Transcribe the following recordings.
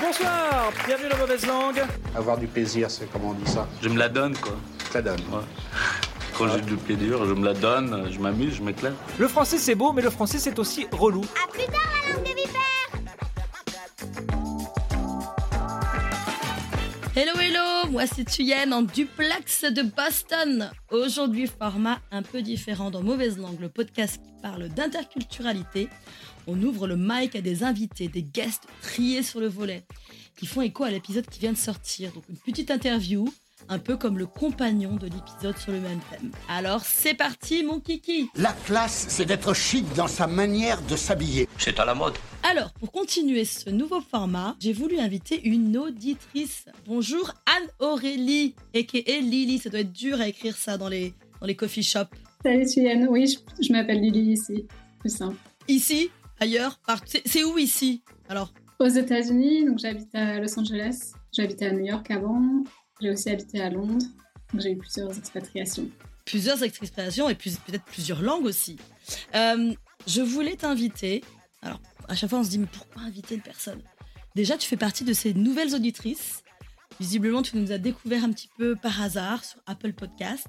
Bonsoir, bienvenue dans Mauvaise Langue. Avoir du plaisir, c'est comment on dit ça? Je me la donne, quoi. Ça donne. Ouais. Quand j'ai du plaisir, je me la donne, je m'amuse, je m'éclate. Le français c'est beau, mais le français c'est aussi relou. À plus tard, la langue des vipères Hello hello, moi c'est Thuyen en duplex de Boston. Aujourd'hui format un peu différent dans Mauvaise Langue, le podcast qui parle d'interculturalité. On ouvre le mic à des invités, des guests triés sur le volet, qui font écho à l'épisode qui vient de sortir. Donc une petite interview, un peu comme le compagnon de l'épisode sur le même thème. Alors c'est parti mon kiki La classe, c'est d'être chic dans sa manière de s'habiller. C'est à la mode. Alors, pour continuer ce nouveau format, j'ai voulu inviter une auditrice. Bonjour Anne-Aurélie, a.k.a. Lily. Ça doit être dur à écrire ça dans les, dans les coffee shops. Salut Tuyenne, oui, je, je m'appelle Lily ici, plus simple. Ici Ailleurs c'est- où ici Alors, Aux États-Unis, donc j'habite à Los Angeles, j'habitais à New York avant, j'ai aussi habité à Londres, donc j'ai eu plusieurs expatriations. plusieurs expressions et plus- peut-être plusieurs langues aussi. Euh, je voulais t'inviter. Alors, à chaque fois, on se dit, mais pourquoi inviter une personne? Déjà, tu fais partie de ces nouvelles auditrices. Visiblement, tu nous as découvert un petit peu par hasard sur Apple Podcast.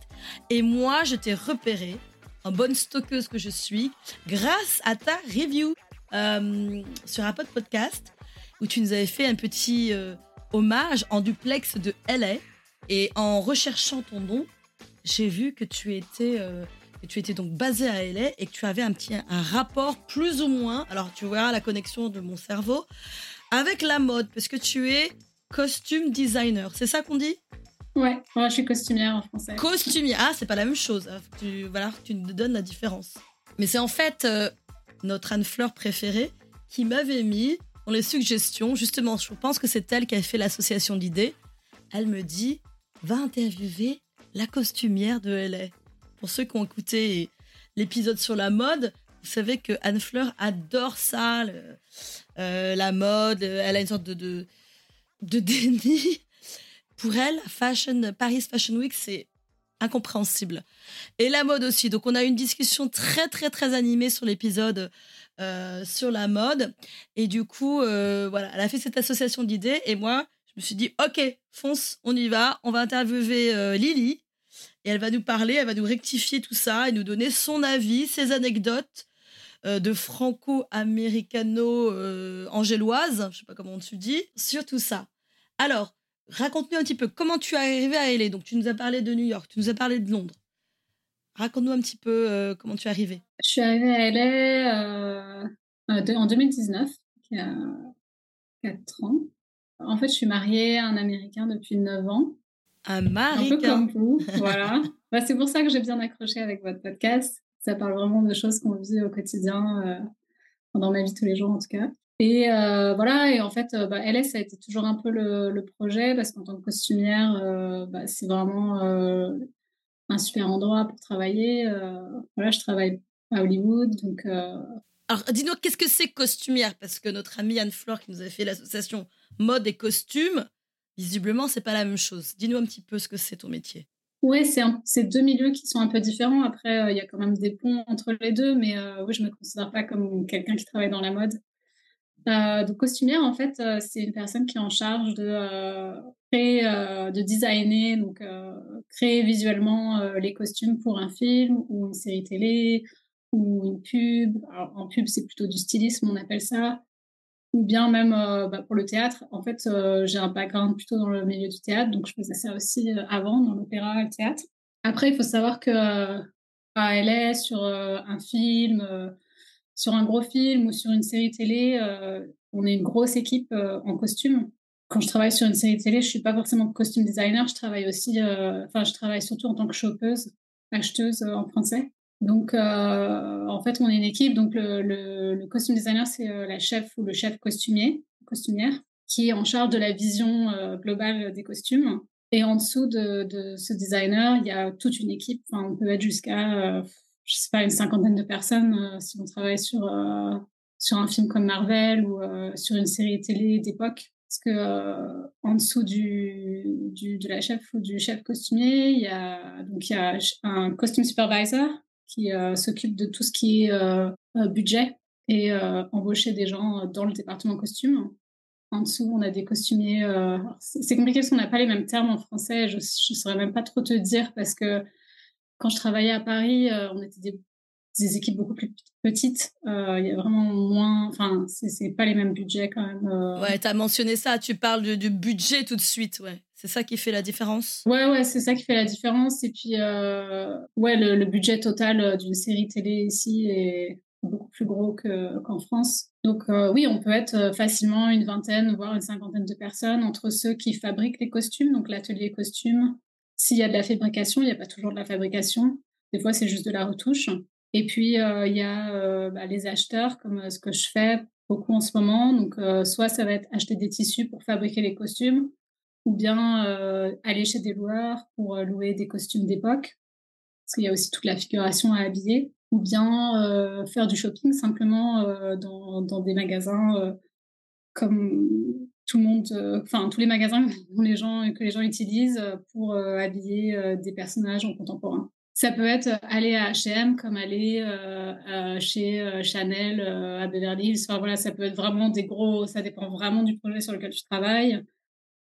Et moi, je t'ai repéré, en bonne stockeuse que je suis, grâce à ta review euh, sur Apple Podcast, où tu nous avais fait un petit euh, hommage en duplex de LA. Et en recherchant ton nom, j'ai vu que tu étais euh, que tu étais donc basé à LA et que tu avais un petit un rapport plus ou moins alors tu verras la connexion de mon cerveau avec la mode parce que tu es costume designer c'est ça qu'on dit? Ouais, moi je suis costumière en français. costumier ah c'est pas la même chose tu voilà tu nous donnes la différence mais c'est en fait euh, notre Anne Fleur préférée qui m'avait mis dans les suggestions justement je pense que c'est elle qui a fait l'association d'idées elle me dit va interviewer la costumière de LA. Pour ceux qui ont écouté l'épisode sur la mode, vous savez que Anne Fleur adore ça, euh, la mode. Elle a une sorte de, de, de déni. Pour elle, Paris Fashion Week, c'est incompréhensible. Et la mode aussi. Donc, on a eu une discussion très, très, très animée sur l'épisode euh, sur la mode. Et du coup, euh, voilà, elle a fait cette association d'idées. Et moi, je me suis dit, OK, fonce, on y va. On va interviewer euh, Lily. Et elle va nous parler, elle va nous rectifier tout ça et nous donner son avis, ses anecdotes de franco-américano-angéloise, je sais pas comment on se dit, sur tout ça. Alors, raconte-nous un petit peu comment tu es arrivé à LA. Donc, tu nous as parlé de New York, tu nous as parlé de Londres. Raconte-nous un petit peu euh, comment tu es arrivé. Je suis arrivée à LA euh, euh, en 2019, il y a 4 ans. En fait, je suis mariée à un Américain depuis 9 ans. Un Un peu comme vous, voilà. Bah, c'est pour ça que j'ai bien accroché avec votre podcast. Ça parle vraiment de choses qu'on vit au quotidien, euh, dans ma vie tous les jours en tout cas. Et euh, voilà, et en fait, euh, bah, LS, ça a été toujours un peu le, le projet parce qu'en tant que costumière, euh, bah, c'est vraiment euh, un super endroit pour travailler. voilà, je travaille à Hollywood, donc Alors, dis-nous, qu'est-ce que c'est costumière? Parce que notre amie Anne-Fleur, qui nous avait fait l'association mode et costume, visiblement, c'est pas la même chose. Dis-nous un petit peu ce que c'est ton métier. Oui, c'est deux milieux qui sont un peu différents. Après, euh, il y a quand même des ponts entre les deux, mais euh, oui, je me considère pas comme quelqu'un qui travaille dans la mode. Euh, donc, costumière, en fait, euh, c'est une personne qui est en charge de euh, créer, de designer, donc créer visuellement les costumes pour un film ou une série télé ou une pub. Alors, en pub, c'est plutôt du stylisme, on appelle ça. Ou bien même bah, pour le théâtre. En fait, j'ai un background plutôt dans le milieu du théâtre, donc je faisais ça aussi avant dans l'opéra le théâtre. Après, il faut savoir que à sur un film, sur un gros film ou sur une série télé, euh, on est une grosse équipe euh, en costume. Quand je travaille sur une série télé, je suis pas forcément costume designer, je travaille aussi, euh, enfin, je travaille surtout en tant que shoppeuse, acheteuse en français. Donc, en fait, on est une équipe. Donc, le, le, costume designer, c'est la chef ou le chef costumier, costumière, qui est en charge de la vision globale des costumes. Et en dessous de, de, ce designer, il y a toute une équipe. Enfin, on peut être jusqu'à, je sais pas, une cinquantaine de personnes si on travaille sur, sur un film comme Marvel ou sur une série télé d'époque. Parce que euh, en dessous du, du, de la chef ou du chef costumier, il y a, donc il y a un costume supervisor qui euh, s'occupe de tout ce qui est euh, budget et embaucher des gens dans le département costume. En dessous, on a des costumiers. c'est compliqué parce qu'on n'a pas les mêmes termes en français. Je ne saurais même pas trop te dire parce que quand je travaillais à Paris, on était des des équipes beaucoup plus petites. Euh, il y a vraiment moins. Enfin, c'est pas les mêmes budgets quand même. Euh. Ouais, tu as mentionné ça. Tu parles du, budget tout de suite. Ouais. C'est ça qui fait la différence? Ouais, ouais, c'est ça qui fait la différence. Et puis, euh, ouais, le, budget total d'une série télé ici est beaucoup plus gros qu'en France. Donc, oui, on peut être facilement une vingtaine, voire une cinquantaine de personnes entre ceux qui fabriquent les costumes, donc l'atelier costume. S'il y a de la fabrication, il n'y a pas toujours de la fabrication. Des fois, c'est juste de la retouche. Et puis, euh, il y a euh, bah, les acheteurs, comme euh, ce que je fais beaucoup en ce moment. Donc, soit ça va être acheter des tissus pour fabriquer les costumes, ou bien aller chez des loueurs pour louer des costumes d'époque, parce qu'il y a aussi toute la figuration à habiller, ou bien faire du shopping simplement dans, dans, des magasins comme tout le monde, enfin tous les magasins que les gens, utilisent pour habiller des personnages en contemporain. Ça peut être aller à H&M comme aller euh, chez euh, Chanel euh, à Beverly Hills. Voilà, ça peut être vraiment des gros. Ça dépend vraiment du projet sur lequel tu travailles.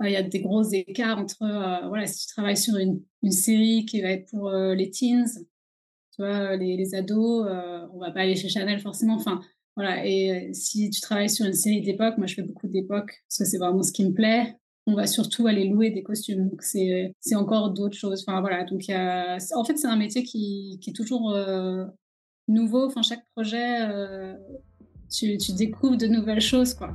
Il y a des gros écarts entre voilà si tu travailles sur une, une série qui va être pour les teens, tu vois, les, les ados, on va pas aller chez Chanel forcément. Enfin voilà. Et si tu travailles sur une série d'époque, moi je fais beaucoup d'époque parce que c'est vraiment ce qui me plaît on va surtout aller louer des costumes. Donc, c'est, c'est encore d'autres choses. Enfin, voilà. Donc, en fait, c'est un métier qui, qui est toujours euh, nouveau. Enfin, chaque projet, euh, tu, tu, découvres de nouvelles choses, quoi.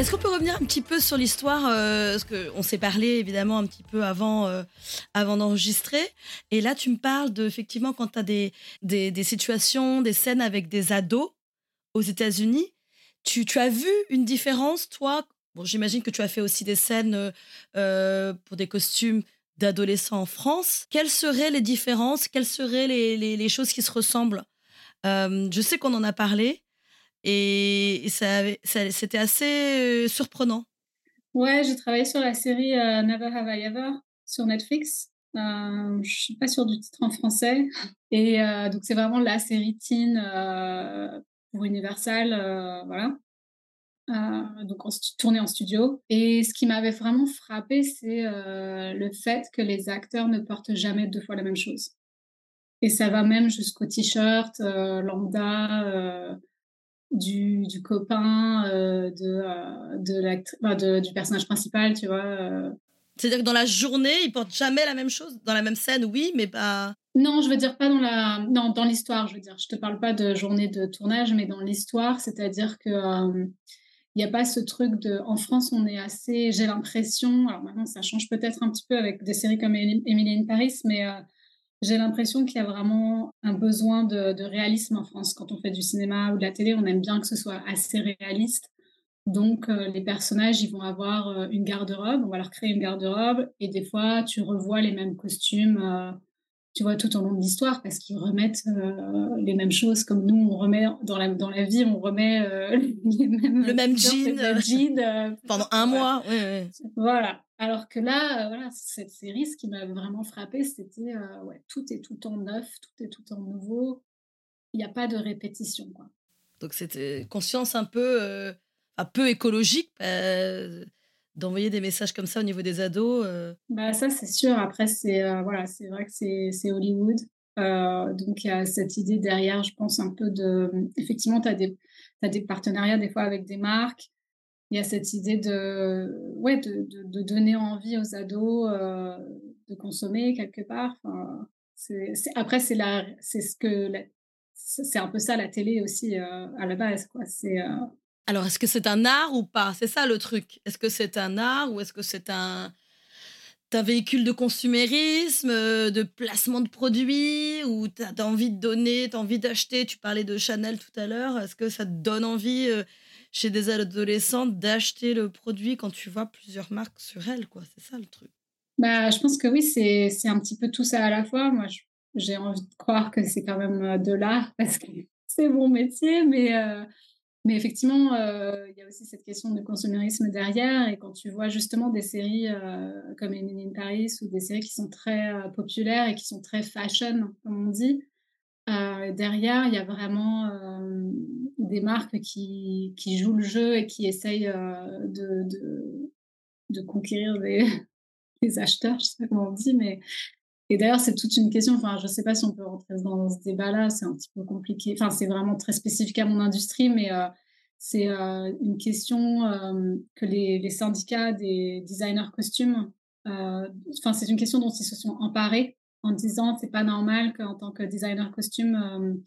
Est-ce qu'on peut revenir un petit peu sur l'histoire euh, Parce qu'on s'est parlé évidemment un petit peu avant, avant d'enregistrer. Et là, tu me parles de, effectivement, quand tu as des, des, situations, des scènes avec des ados aux États-Unis. Tu, as vu une différence, toi? Bon, j'imagine que tu as fait aussi des scènes euh, euh, pour des costumes d'adolescents en France. Quelles seraient les différences? Quelles seraient les, choses qui se ressemblent? Euh, Je sais qu'on en a parlé et, ça, c'était assez surprenant. Ouais, j'ai travaillé sur la série Never Have I Ever sur Netflix. je ne suis pas sûre du titre en français. Et donc, c'est vraiment la série teen pour Universal, euh, voilà. Euh, donc on tournait en studio. Et ce qui m'avait vraiment frappé, c'est euh, le fait que les acteurs ne portent jamais deux fois la même chose. Et ça va même jusqu'au t-shirt lambda du, du, copain de, de, de, du personnage principal, tu vois. C'est-à-dire que dans la journée, ils portent jamais la même chose? Dans la même scène, oui, mais pas. Non, je veux dire pas dans la, non, dans l'histoire. Je veux dire, je te parle pas de journée de tournage, mais dans l'histoire, c'est-à-dire que il euh, n'y a pas ce truc de. En France, on est assez. J'ai l'impression. Alors maintenant, ça change peut-être un petit peu avec des séries comme Emily in Paris, mais euh, j'ai l'impression qu'il y a vraiment un besoin de, réalisme en France. Quand on fait du cinéma ou de la télé, on aime bien que ce soit assez réaliste. Donc, euh, les personnages, ils vont avoir une garde-robe. On va leur créer une garde-robe, et des fois, tu revois les mêmes costumes tu vois, tout au long de l'histoire, parce qu'ils remettent euh, les mêmes choses comme nous, on remet dans la, dans la vie, on remet euh, les mêmes, le même jean, euh, pendant un mois. Voilà. Alors que là, voilà, cette série, ce qui m'a vraiment frappé, c'était ouais, tout est tout en neuf, tout est tout en nouveau. Il n'y a pas de répétition. Quoi. Donc c'était conscience un peu, un peu écologique d'envoyer des messages comme ça au niveau des ados euh. bah ça c'est sûr. Après c'est euh, voilà c'est vrai que c'est Hollywood. Euh, donc il y a cette idée derrière je pense un peu de effectivement tu as des as des partenariats des fois avec des marques. Il y a cette idée de ouais de, de, donner envie aux ados de consommer quelque part. Après c'est la ce que c'est un peu ça la télé aussi à la base quoi alors, est-ce que c'est un art ou pas? C'est ça le truc. Est-ce que c'est un art ou est-ce que c'est un, un véhicule de consumérisme, euh, de placement de produits, ou tu as envie de donner, tu as envie d'acheter? Tu parlais de Chanel tout à l'heure. Est-ce que ça te donne envie euh, chez des adolescentes d'acheter le produit quand tu vois plusieurs marques sur elles quoi? C'est ça le truc. Bah, je pense que oui, c'est un petit peu tout ça à la fois. Moi, j'ai envie de croire que c'est quand même euh, de l'art parce que c'est mon métier, mais mais effectivement, euh, il y a aussi cette question de consumérisme derrière. Et quand tu vois justement des séries euh, comme Emily in Paris ou des séries qui sont très euh, populaires et qui sont très fashion, comme on dit, derrière, il y a vraiment des marques qui, qui, jouent le jeu et qui essayent de, de, conquérir des, des acheteurs, je sais pas comment on dit, mais et d'ailleurs, c'est toute une question. Enfin, je ne sais pas si on peut rentrer dans ce débat-là. C'est un petit peu compliqué. Enfin, c'est vraiment très spécifique à mon industrie, mais euh, c'est euh, une question euh, que les, syndicats des designers costumes. Enfin, c'est une question dont ils se sont emparés en disant c'est pas normal qu'en tant que designer costume,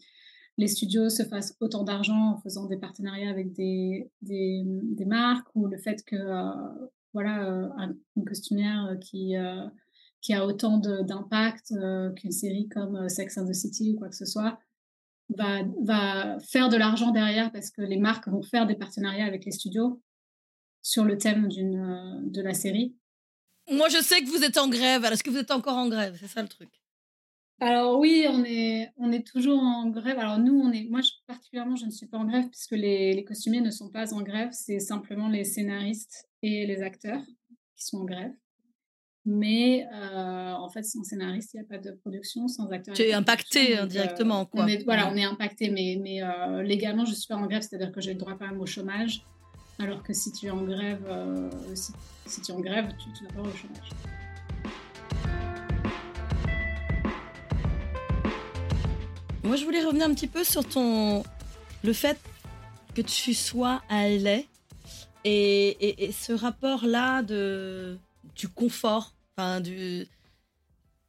les studios se fassent autant d'argent en faisant des partenariats avec des, des, marques ou le fait que voilà une costumière qui qui a autant d'impact euh, qu'une série comme euh, Sex and the City ou quoi que ce soit, va, va faire de l'argent derrière parce que les marques vont faire des partenariats avec les studios sur le thème d'une euh, de la série. Moi, je sais que vous êtes en grève. Est-ce que vous êtes encore en grève? C'est ça le truc. Alors oui, on est, on est toujours en grève. Alors nous, on est, moi particulièrement, je ne suis pas en grève puisque les, les costumiers ne sont pas en grève. C'est simplement les scénaristes et les acteurs qui sont en grève. Mais euh, en fait, sans scénariste, il n'y a pas de production, sans acteur. Tu es impacté indirectement, euh, quoi. On est, voilà, on est impacté, mais, mais euh, légalement, je ne suis pas en grève, c'est-à-dire que j'ai le droit quand même au chômage. Alors que si tu es en grève, si, tu es en grève, tu, n'as pas au chômage. Moi, je voulais revenir un petit peu sur ton le fait que tu sois à LA et, et ce rapport-là de du confort. Enfin.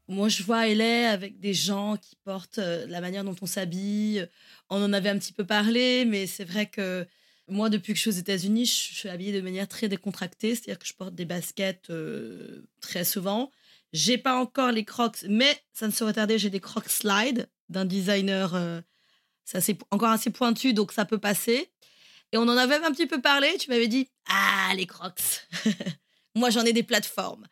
Moi, je vois LA avec des gens qui portent euh, la manière dont on s'habille. On en avait un petit peu parlé, mais c'est vrai que moi, depuis que je suis aux États-Unis, je suis habillée de manière très décontractée, c'est-à-dire que je porte des baskets euh, très souvent. J'ai pas encore les crocs, mais ça ne saurait tarder, j'ai des crocs slide d'un designer, euh, c'est encore assez pointu, donc ça peut passer. Et on en avait un petit peu parlé, tu m'avais dit, ah, les crocs. Moi, j'en ai des plateformes.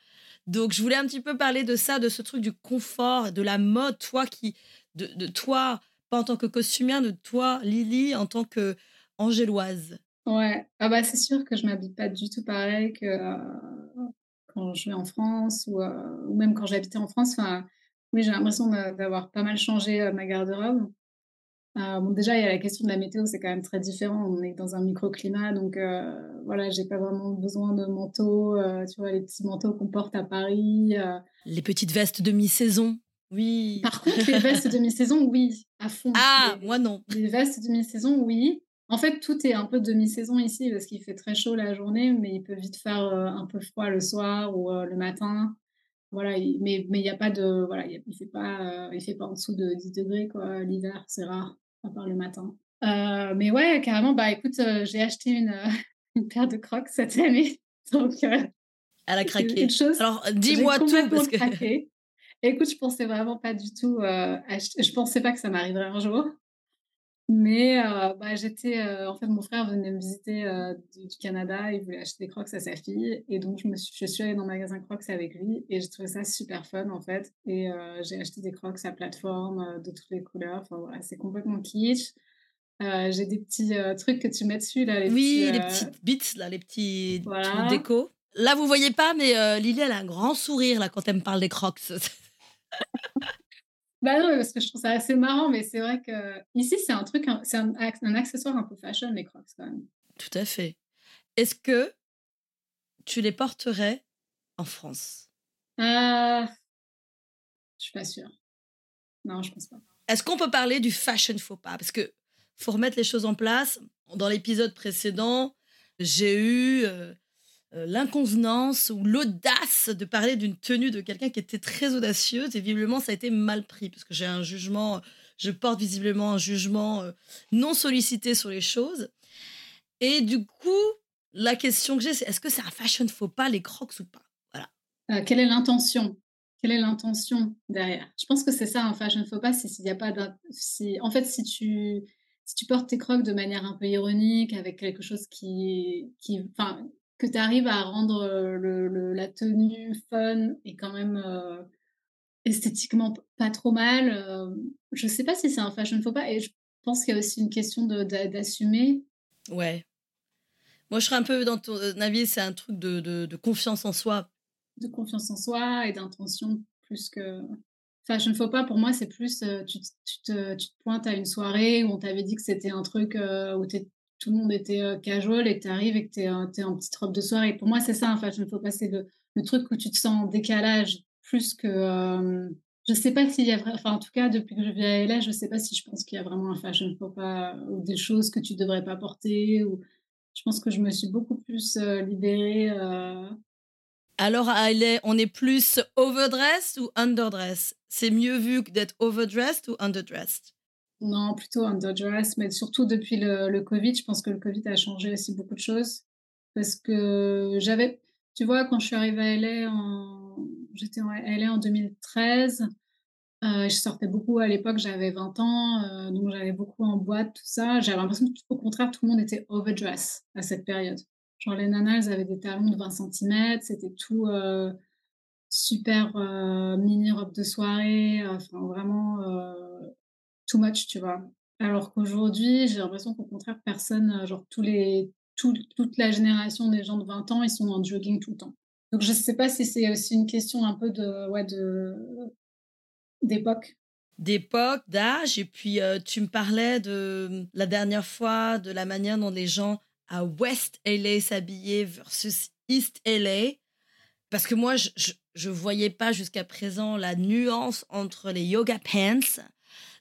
Donc, je voulais un petit peu parler de ça, de ce truc du confort, de la mode, toi qui, de, toi, pas en tant que costumière, de toi, Lily, en tant que angéloise. Ouais, ah bah c'est sûr que je m'habille pas du tout pareil que euh, quand je vais en France ou, euh, ou même quand j'habitais en France. Enfin, oui, j'ai l'impression d'avoir pas mal changé euh, ma garde-robe. Euh, bon, déjà, il y a la question de la météo, c'est quand même très différent. On est dans un microclimat, donc euh, voilà, j'ai pas vraiment besoin de manteaux. Euh, tu vois, les petits manteaux qu'on porte à Paris. Les petites vestes de mi-saison, oui. Par contre, les vestes de mi-saison, oui, à fond. Ah, moi non. Les vestes de mi-saison, oui. En fait, tout est un peu demi-saison ici parce qu'il fait très chaud la journée, mais il peut vite faire un peu froid le soir ou le matin. Voilà, mais il n'y a pas de. Voilà, il ne fait, pas, il fait pas en dessous de 10 degrés, quoi. L'hiver, c'est rare à part le matin. Euh, mais ouais, carrément, bah écoute, euh, j'ai acheté une, euh, une, paire de crocs cette année. Donc, elle a craqué. Chose, Alors, dis-moi tout. Parce que... Craqué. Écoute, je pensais vraiment pas du tout. je pensais pas que ça m'arriverait un jour. Mais bah, j'étais. en fait, mon frère venait me visiter du, Canada. Il voulait acheter des crocs à sa fille. Et donc, je, me suis, je suis allée dans le magasin crocs avec lui. Et j'ai trouvé ça super fun, en fait. Et j'ai acheté des crocs à plateforme de toutes les couleurs. Enfin, voilà, c'est complètement kitsch. j'ai des petits trucs que tu mets dessus, là. Les oui, les petites bits, là, les petits voilà. déco. Là, vous voyez pas, mais Lily, elle a un grand sourire, là, quand elle me parle des crocs. Bah non, parce que je trouve ça assez marrant, mais c'est vrai que ici, c'est un truc, c'est un, accessoire un peu fashion, les crocs, quand même. Tout à fait. Est-ce que tu les porterais en France? Euh... Je suis pas sûre. Non, je pense pas. Est-ce qu'on peut parler du fashion faux pas? Parce que faut remettre les choses en place. Dans l'épisode précédent, j'ai eu euh, euh, l'inconvenance ou l'audace de parler d'une tenue de quelqu'un qui était très audacieuse et visiblement ça a été mal pris parce que j'ai un jugement, je porte visiblement un jugement euh, non sollicité sur les choses. Et du coup, la question que j'ai, c'est est-ce que c'est un fashion faux pas les crocs ou pas? Voilà. quelle est l'intention? Quelle est l'intention derrière? Je pense que c'est ça un fashion faux pas, s'il n'y a pas si, En fait, si tu, si tu portes tes crocs de manière un peu ironique, avec quelque chose qui... qui enfin, que tu arrives à rendre le, la tenue fun et quand même esthétiquement pas trop mal. je sais pas si c'est un fashion faux pas. Et je pense qu'il y a aussi une question d'assumer. Ouais. Moi, je serais un peu dans ton avis, c'est un truc de, de, confiance en soi. De confiance en soi et d'intention plus que. Fashion faux pas, pour moi, c'est plus tu, tu, te, tu, te, pointes à une soirée où on t'avait dit que c'était un truc où tout le monde était casual et que tu arrives et que tu es, es, en petite robe de soirée. Pour moi, c'est ça un fashion faux pas, c'est le, le, truc où tu te sens en décalage plus que. Euh, je sais pas s'il y a enfin en tout cas depuis que je vis à LA, je sais pas si je pense qu'il y a vraiment un fashion faux pas ou des choses que tu devrais pas porter ou je pense que je me suis beaucoup plus euh, libérée. Euh. Alors on est plus overdressed ou underdressed? C'est mieux vu que d'être overdressed ou underdressed? Non, plutôt underdressed, mais surtout depuis le, le Covid, je pense que le Covid a changé aussi beaucoup de choses parce que j'avais, tu vois, quand je suis arrivée à LA en j'étais allée en 2013. Euh, je sortais beaucoup à l'époque, j'avais 20 ans, euh, donc j'allais beaucoup en boîte, tout ça. J'avais l'impression qu'au contraire, tout le monde était overdress à cette période. Genre les nanas, elles avaient des talons de 20 cm, c'était tout euh, super mini robe de soirée, enfin vraiment too tu vois. Alors qu'aujourd'hui, j'ai l'impression qu'au contraire, personne, genre tous les, toute la génération des gens de 20 ans, ils sont en jogging tout le temps. Donc, je ne sais pas si c'est aussi une question un peu de, ouais, de, d'époque. D'époque, d'âge. Et puis, euh, tu me parlais de la dernière fois de la manière dont les gens à West LA s'habillaient versus East LA. Parce que moi, je ne voyais pas jusqu'à présent la nuance entre les yoga pants,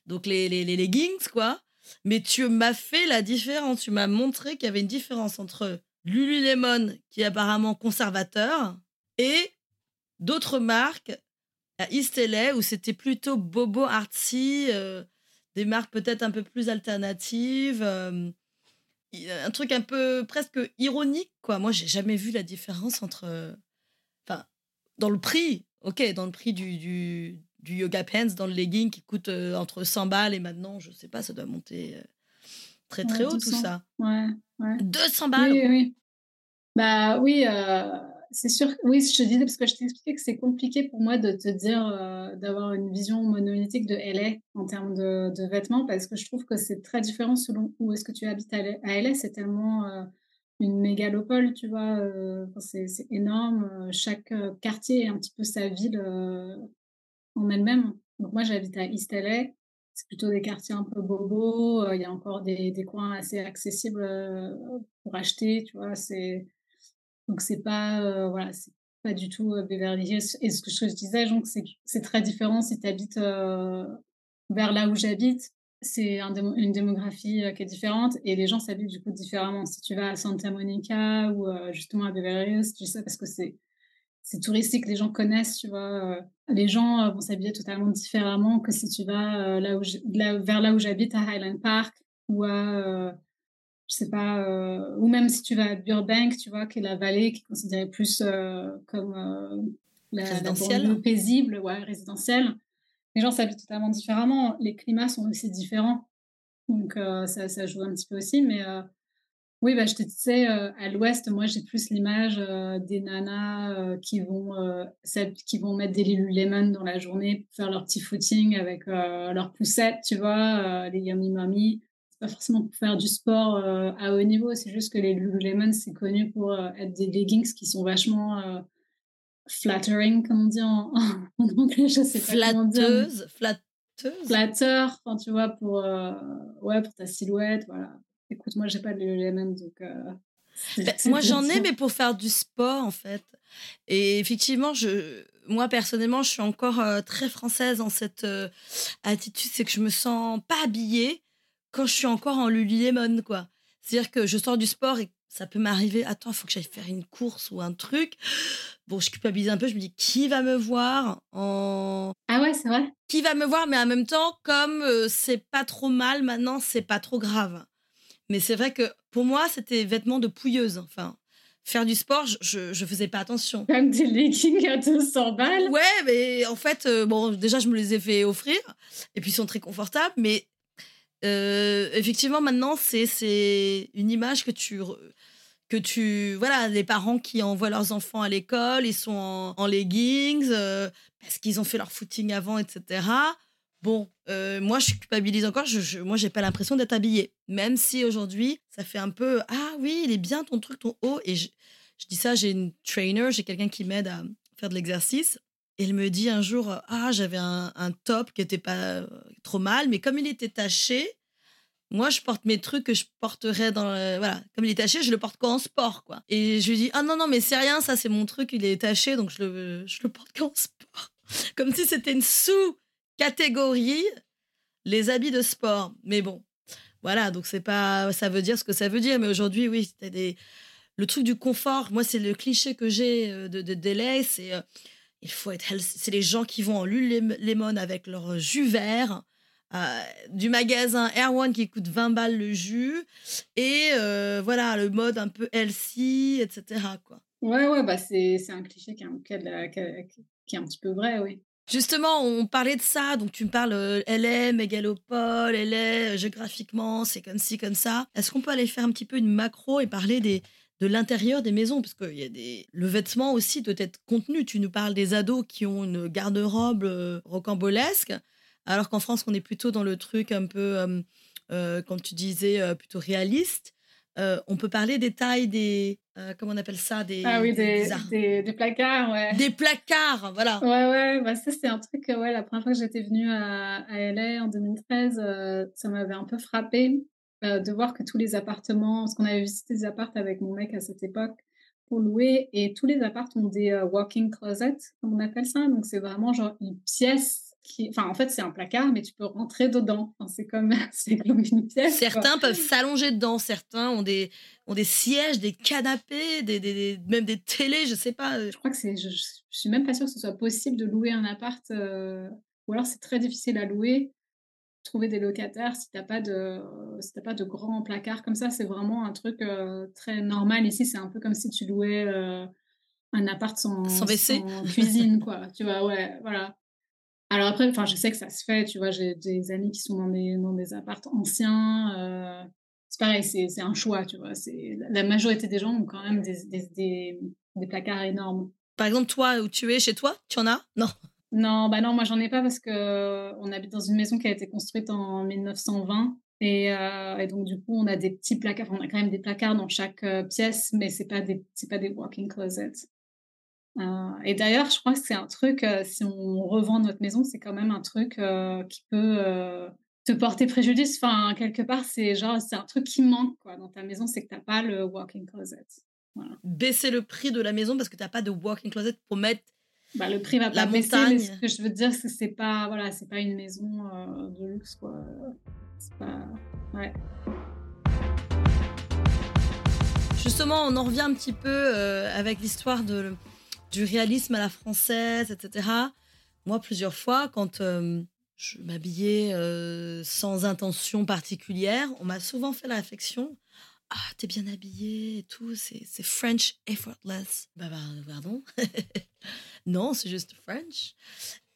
donc les, les, leggings, quoi. Mais tu m'as fait la différence. Tu m'as montré qu'il y avait une différence entre Lululemon, qui est apparemment conservateur, et d'autres marques à East LA où c'était plutôt bobo artsy, euh, des marques peut-être un peu plus alternatives, euh, un truc un peu presque ironique quoi. Moi, j'ai jamais vu la différence entre, enfin, dans le prix, ok, dans le prix du, du, du yoga pants, dans le legging qui coûte euh, entre 100 balles et maintenant, je sais pas, ça doit monter très très haut tout ça. Ouais, ouais. 200 balles. Oui, oui. Bah oui c'est sûr, oui, je te disais, parce que je t'expliquais que c'est compliqué pour moi de te dire, euh, d'avoir une vision monolithique de LA en termes de, vêtements, parce que je trouve que c'est très différent selon où est-ce que tu habites à LA. c'est tellement euh, une mégalopole, tu vois, euh, c'est énorme. Chaque quartier est un petit peu sa ville en elle-même. Donc moi, j'habite à East LA. C'est plutôt des quartiers un peu bobos. Il y a encore des, des coins assez accessibles pour acheter, tu vois. C'est donc c'est pas euh, voilà, c'est pas du tout euh, Beverly Hills. Et ce que je disais, donc c'est c'est très différent si tu habites euh, vers là où j'habite. C'est une démographie qui est différente et les gens s'habillent du coup différemment. Si tu vas à Santa Monica ou justement à Beverly Hills, tu sais parce que c'est c'est touristique, les gens connaissent, tu vois. les gens vont s'habiller totalement différemment que si tu vas là où vers là où j'habite à Highland Park ou à je sais pas, euh, ou même si tu vas à Burbank, tu vois, qui est la vallée qui est considérée plus euh, comme euh, la, résidentielle. paisible, ouais, résidentielle. Les gens s'habillent totalement différemment. Les climats sont aussi différents. Donc, ça, ça, joue un petit peu aussi. Mais oui, bah, je te disais, à l'ouest, moi, j'ai plus l'image des nanas qui, vont, qui vont mettre des Lululemon dans la journée pour faire leur petit footing avec leurs poussettes, tu vois, les Yummy Mommy pas forcément pour faire du sport euh, à haut niveau, c'est juste que les Lululemon, c'est connu pour euh, être des leggings qui sont vachement euh, flattering, comme on dit en, anglais, je sais pas Flatteuse, flatteuse? Flatteur, enfin, tu vois, pour, ouais, pour ta silhouette, voilà. Écoute, moi, j'ai pas de Lululemon, donc... Ben, moi, j'en ai, mais pour faire du sport, en fait. Et effectivement, je, moi, personnellement, je suis encore très française en cette attitude, c'est que je me sens pas habillée quand je suis encore en Lululemon, quoi. C'est-à-dire que je sors du sport et ça peut m'arriver, attends, il faut que j'aille faire une course ou un truc. Bon, je culpabilise un peu, je me dis, qui va me voir en... Ah ouais, c'est vrai. Qui va me voir, mais en même temps, comme euh, c'est pas trop mal maintenant, c'est pas trop grave. Mais c'est vrai que pour moi, c'était vêtements de pouilleuse. Enfin, faire du sport, je, je, faisais pas attention. Comme des leggings à 200 balles. Ouais, mais en fait, euh, bon, déjà, je me les ai fait offrir. Et puis, ils sont très confortables. Mais euh, effectivement, maintenant, c'est une image que tu. Que tu. Voilà, les parents qui envoient leurs enfants à l'école, ils sont en, leggings, euh, parce qu'ils ont fait leur footing avant, etc. Bon, euh, moi, je culpabilise encore. Je, je, moi, pas l'impression d'être habillée. Même si aujourd'hui, ça fait un peu Ah oui, il est bien ton truc, ton haut. Et je, dis ça, j'ai une trainer, j'ai quelqu'un qui m'aide à faire de l'exercice. Et elle me dit un jour Ah, j'avais un, top qui était pas euh, trop mal, mais comme il était taché, moi, je porte mes trucs que je porterais dans. voilà, comme il est taché, je le porte qu'en sport, quoi. Et je lui dis Ah non, non, mais c'est rien, ça, c'est mon truc, il est taché, donc je le, je le porte qu'en sport. Comme si c'était une sous catégorie les habits de sport. Mais bon, voilà, donc c'est pas, ça veut dire ce que ça veut dire. Mais aujourd'hui, oui, des, le truc du confort. Moi, c'est le cliché que j'ai euh, de, de c'est euh, il faut être C'est les gens qui vont en Lululemon avec leur jus vert. Euh, du magasin Air One qui coûte 20 balles le jus et voilà le mode un peu healthy etc quoi ouais ouais bah c'est un cliché qui est un petit peu vrai oui Justement, on parlait de ça, donc tu me parles, euh, elle est mégalopole, elle est euh, géographiquement, c'est comme ci, comme ça. Est-ce qu'on peut aller faire un petit peu une macro et parler des, de l'intérieur des maisons? Parce que y a des... le vêtement aussi doit être contenu. Tu nous parles des ados qui ont une garde-robe euh, rocambolesque, alors qu'en France, on est plutôt dans le truc un peu, comme tu disais, plutôt réaliste. on peut parler des tailles des, euh, comment on appelle ça? Des, Ah oui, des, des, placards, ouais. Des placards, voilà. Ouais, ouais, bah ça c'est un truc, ouais, la première fois que j'étais venue à, à LA en 2013, euh, ça m'avait un peu frappé euh, de voir que tous les appartements, parce qu'on avait visité des appartements avec mon mec à cette époque pour louer, et tous les appartements ont des walking closets, comme on appelle ça, donc c'est vraiment genre une pièce Enfin, en fait, c'est un placard, mais tu peux rentrer dedans. c'est comme, comme une pièce. Certains peuvent s'allonger dedans. Certains ont des, ont des sièges, des canapés, des, des, même des télés, je sais pas. Je crois que c'est. Je, je, suis même pas sûre que ce soit possible de louer un appart. Euh, ou alors, c'est très difficile à louer. Trouver des locataires si t'as pas de si pas de grands placards comme ça, c'est vraiment un truc euh, très normal. Ici, c'est un peu comme si tu louais euh, un appart sans, sans sans cuisine, quoi. tu vois, ouais, voilà. Alors après, enfin, je sais que ça se fait, tu vois, j'ai des amis qui sont dans des, dans des appartements anciens. Euh, c'est pareil, c'est un choix, tu vois. La majorité des gens ont quand même des, des, des, placards énormes. Par exemple, toi, où tu es, chez toi, tu en as? Non. Non, bah non, moi j'en ai pas parce que on habite dans une maison qui a été construite en 1920 et, euh, et donc du coup on a des petits placards, on a quand même des placards dans chaque euh, pièce, mais c'est pas des c'est pas des walk-in closets. Euh, et d'ailleurs, je crois que c'est un truc, euh, si on revend notre maison, c'est quand même un truc euh, qui peut te porter préjudice. Enfin, quelque part, c'est genre, c'est un truc qui manque quoi, dans ta maison, c'est que tu n'as pas le walk-in closet. Baisser le prix de la maison parce que tu n'as pas de walk-in closet pour mettre bah, le prix va pas la baisser, montagne. ce que je veux dire, c'est que c'est pas, voilà, c'est pas une maison de luxe, quoi. C'est pas, ouais. Justement, on en revient un petit peu avec l'histoire de du réalisme à la française, etc. Moi, plusieurs fois, quand euh, je m'habillais euh, sans intention particulière, on m'a souvent fait la réflexion Ah, t'es bien habillée et tout, c'est French effortless. Bah, bah pardon. non, c'est juste French.